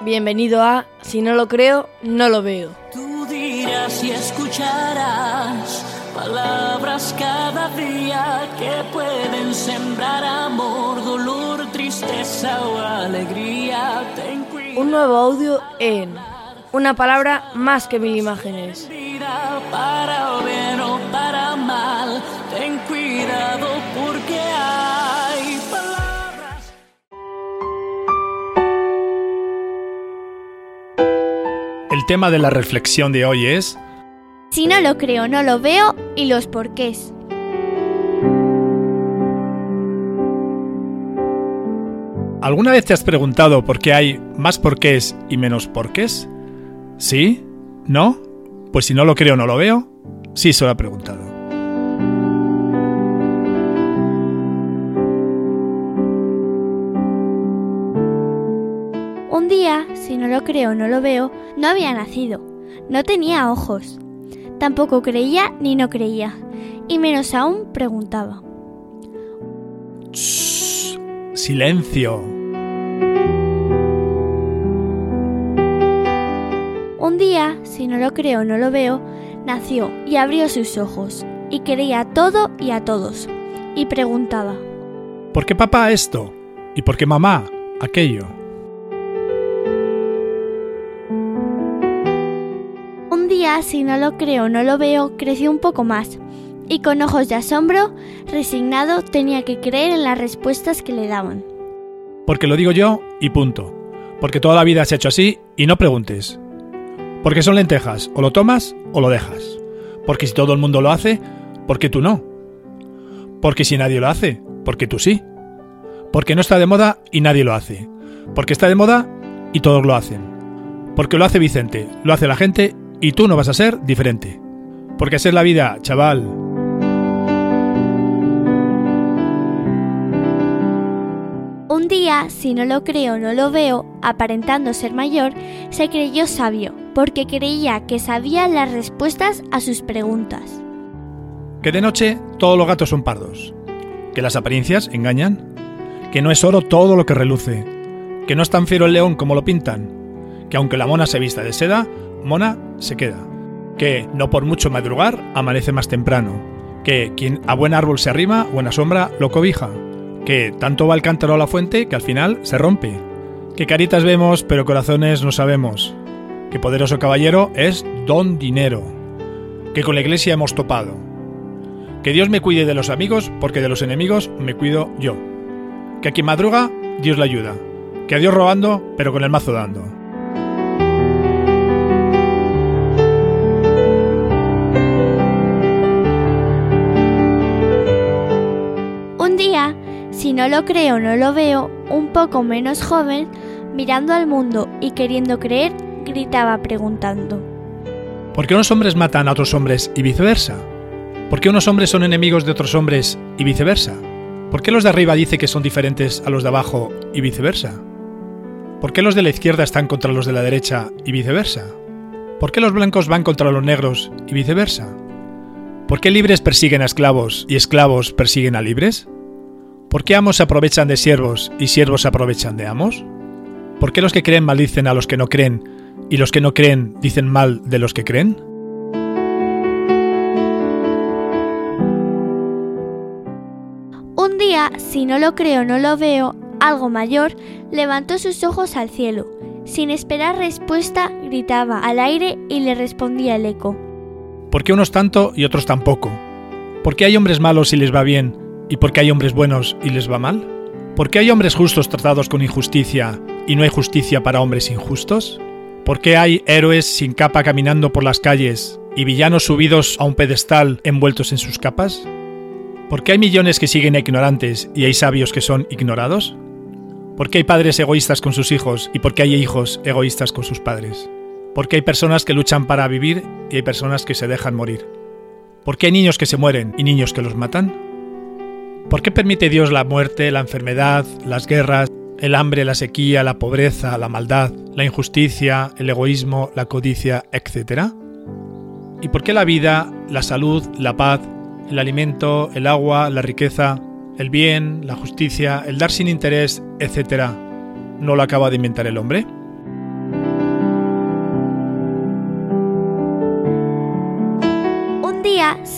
Bienvenido a Si no lo creo, no lo veo. Tú dirás y escucharás palabras cada día que pueden sembrar amor, dolor, tristeza o alegría. Un nuevo audio en Una palabra más que mil imágenes. para bien o para mal. Ten cuidado tema de la reflexión de hoy es Si no lo creo, no lo veo y los porqués. ¿Alguna vez te has preguntado por qué hay más porqués y menos porqués? ¿Sí? ¿No? Pues si no lo creo, no lo veo. Sí, se lo ha preguntado. Día, si no lo creo, no lo veo, no había nacido. No tenía ojos. Tampoco creía ni no creía. Y menos aún preguntaba. Shh, silencio. Un día, si no lo creo, no lo veo, nació y abrió sus ojos. Y creía todo y a todos. Y preguntaba. ¿Por qué papá esto? ¿Y por qué mamá aquello? Si no lo creo, no lo veo, creció un poco más. Y con ojos de asombro, resignado, tenía que creer en las respuestas que le daban. Porque lo digo yo y punto. Porque toda la vida se ha hecho así y no preguntes. Porque son lentejas, o lo tomas o lo dejas. Porque si todo el mundo lo hace, ¿por qué tú no? Porque si nadie lo hace, ¿por qué tú sí? Porque no está de moda y nadie lo hace. Porque está de moda y todos lo hacen. Porque lo hace Vicente, lo hace la gente y tú no vas a ser diferente. Porque es la vida, chaval. Un día, si no lo creo, no lo veo, aparentando ser mayor, se creyó sabio, porque creía que sabía las respuestas a sus preguntas. Que de noche todos los gatos son pardos. Que las apariencias engañan. Que no es oro todo lo que reluce. Que no es tan fiero el león como lo pintan. Que aunque la mona se vista de seda, mona se queda. Que no por mucho madrugar amanece más temprano. Que quien a buen árbol se arrima, buena sombra lo cobija. Que tanto va el cántaro a la fuente que al final se rompe. Que caritas vemos pero corazones no sabemos. Que poderoso caballero es don dinero. Que con la iglesia hemos topado. Que Dios me cuide de los amigos, porque de los enemigos me cuido yo. Que a quien madruga, Dios le ayuda. Que a Dios robando, pero con el mazo dando. No lo creo, no lo veo, un poco menos joven, mirando al mundo y queriendo creer, gritaba preguntando. ¿Por qué unos hombres matan a otros hombres y viceversa? ¿Por qué unos hombres son enemigos de otros hombres y viceversa? ¿Por qué los de arriba dicen que son diferentes a los de abajo y viceversa? ¿Por qué los de la izquierda están contra los de la derecha y viceversa? ¿Por qué los blancos van contra los negros y viceversa? ¿Por qué libres persiguen a esclavos y esclavos persiguen a libres? ¿Por qué amos se aprovechan de siervos y siervos se aprovechan de amos? ¿Por qué los que creen maldicen a los que no creen y los que no creen dicen mal de los que creen? Un día, si no lo creo, no lo veo, algo mayor, levantó sus ojos al cielo. Sin esperar respuesta, gritaba al aire y le respondía el eco. ¿Por qué unos tanto y otros tampoco? ¿Por qué hay hombres malos y les va bien y por qué hay hombres buenos y les va mal? ¿Por qué hay hombres justos tratados con injusticia y no hay justicia para hombres injustos? ¿Por qué hay héroes sin capa caminando por las calles y villanos subidos a un pedestal envueltos en sus capas? ¿Por qué hay millones que siguen ignorantes y hay sabios que son ignorados? ¿Por qué hay padres egoístas con sus hijos y por qué hay hijos egoístas con sus padres? ¿Por qué hay personas que luchan para vivir y hay personas que se dejan morir? ¿Por qué hay niños que se mueren y niños que los matan? ¿Por qué permite Dios la muerte, la enfermedad, las guerras, el hambre, la sequía, la pobreza, la maldad, la injusticia, el egoísmo, la codicia, etcétera? ¿Y por qué la vida, la salud, la paz, el alimento, el agua, la riqueza, el bien, la justicia, el dar sin interés, etcétera, no lo acaba de inventar el hombre?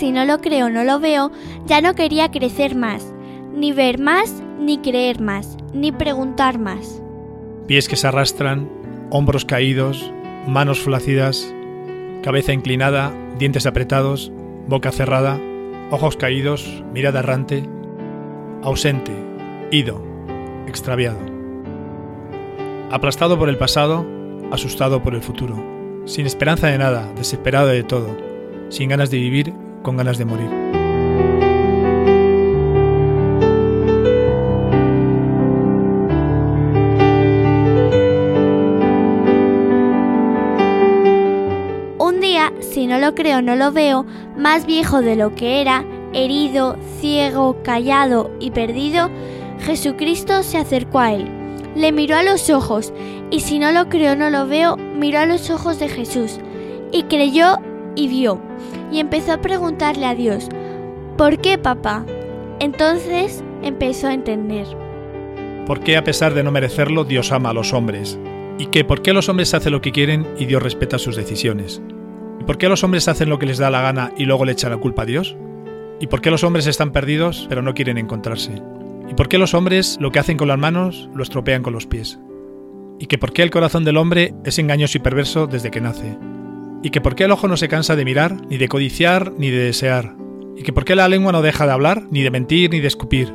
Si no lo creo no lo veo, ya no quería crecer más, ni ver más, ni creer más, ni preguntar más. Pies que se arrastran, hombros caídos, manos flácidas, cabeza inclinada, dientes apretados, boca cerrada, ojos caídos, mirada errante, ausente, ido, extraviado. Aplastado por el pasado, asustado por el futuro, sin esperanza de nada, desesperado de todo, sin ganas de vivir, con ganas de morir. Un día, si no lo creo no lo veo, más viejo de lo que era, herido, ciego, callado y perdido, Jesucristo se acercó a él. Le miró a los ojos, y si no lo creo no lo veo, miró a los ojos de Jesús, y creyó y vio, y empezó a preguntarle a Dios, ¿por qué papá? Entonces empezó a entender. ¿Por qué a pesar de no merecerlo Dios ama a los hombres? ¿Y que por qué los hombres hacen lo que quieren y Dios respeta sus decisiones? ¿Y por qué los hombres hacen lo que les da la gana y luego le echan la culpa a Dios? ¿Y por qué los hombres están perdidos pero no quieren encontrarse? ¿Y por qué los hombres lo que hacen con las manos lo estropean con los pies? ¿Y que por qué el corazón del hombre es engañoso y perverso desde que nace? ¿Y que por qué el ojo no se cansa de mirar, ni de codiciar, ni de desear? ¿Y que por qué la lengua no deja de hablar, ni de mentir, ni de escupir?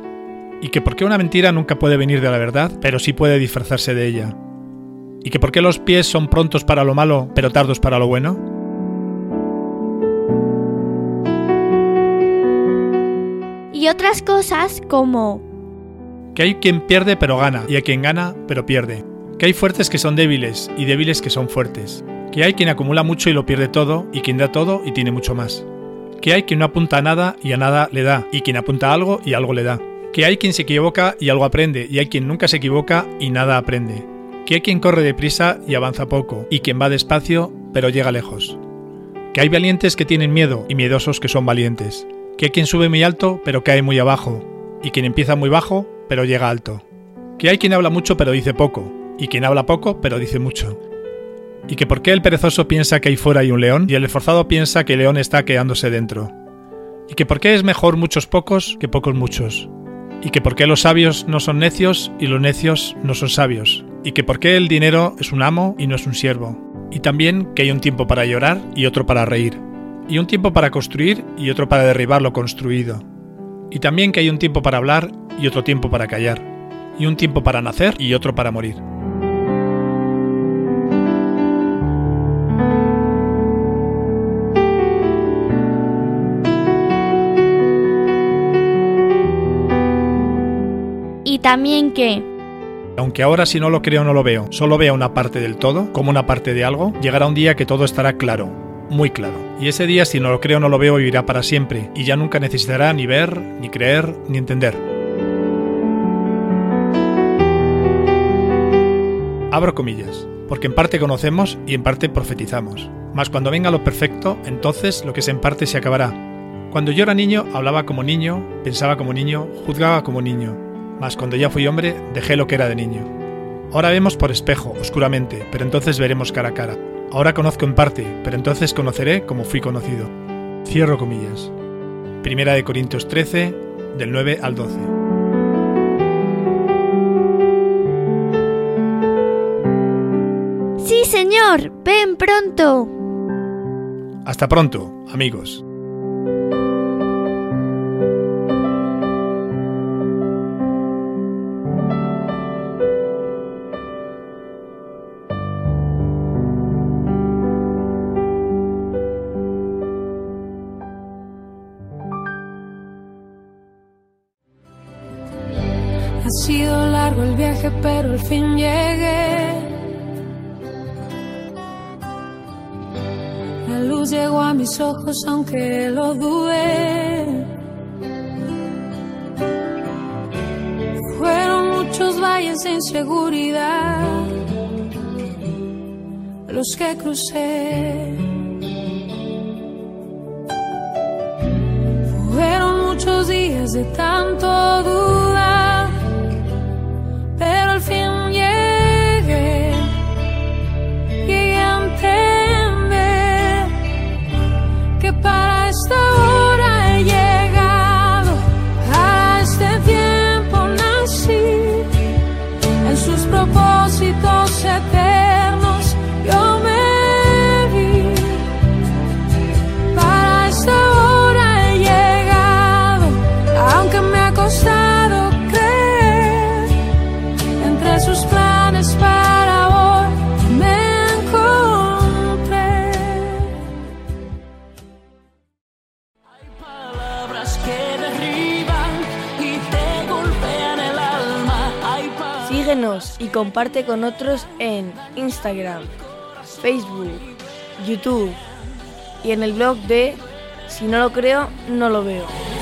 ¿Y que por qué una mentira nunca puede venir de la verdad, pero sí puede disfrazarse de ella? ¿Y que por qué los pies son prontos para lo malo, pero tardos para lo bueno? Y otras cosas como Que hay quien pierde pero gana, y hay quien gana pero pierde. Que hay fuertes que son débiles, y débiles que son fuertes. Que hay quien acumula mucho y lo pierde todo, y quien da todo y tiene mucho más. Que hay quien no apunta a nada y a nada le da, y quien apunta a algo y algo le da. Que hay quien se equivoca y algo aprende, y hay quien nunca se equivoca y nada aprende. Que hay quien corre deprisa y avanza poco, y quien va despacio pero llega lejos. Que hay valientes que tienen miedo y miedosos que son valientes. Que hay quien sube muy alto pero cae muy abajo, y quien empieza muy bajo pero llega alto. Que hay quien habla mucho pero dice poco, y quien habla poco pero dice mucho. Y que por qué el perezoso piensa que ahí fuera hay un león y el esforzado piensa que el león está quedándose dentro. Y que por qué es mejor muchos pocos que pocos muchos. Y que por qué los sabios no son necios y los necios no son sabios. Y que por qué el dinero es un amo y no es un siervo. Y también que hay un tiempo para llorar y otro para reír. Y un tiempo para construir y otro para derribar lo construido. Y también que hay un tiempo para hablar y otro tiempo para callar. Y un tiempo para nacer y otro para morir. También que Aunque ahora si no lo creo no lo veo, solo vea una parte del todo, como una parte de algo, llegará un día que todo estará claro, muy claro. Y ese día si no lo creo no lo veo vivirá para siempre, y ya nunca necesitará ni ver, ni creer, ni entender. Abro comillas, porque en parte conocemos y en parte profetizamos. Mas cuando venga lo perfecto, entonces lo que es en parte se acabará. Cuando yo era niño, hablaba como niño, pensaba como niño, juzgaba como niño. Mas cuando ya fui hombre, dejé lo que era de niño. Ahora vemos por espejo, oscuramente, pero entonces veremos cara a cara. Ahora conozco en parte, pero entonces conoceré como fui conocido. Cierro comillas. Primera de Corintios 13, del 9 al 12. Sí, señor, ven pronto. Hasta pronto, amigos. Sido largo el viaje, pero al fin llegué. La luz llegó a mis ojos, aunque lo dudé. Fueron muchos valles de inseguridad los que crucé. Fueron muchos días de tanto dudar, Y comparte con otros en Instagram, Facebook, YouTube y en el blog de Si no lo creo, no lo veo.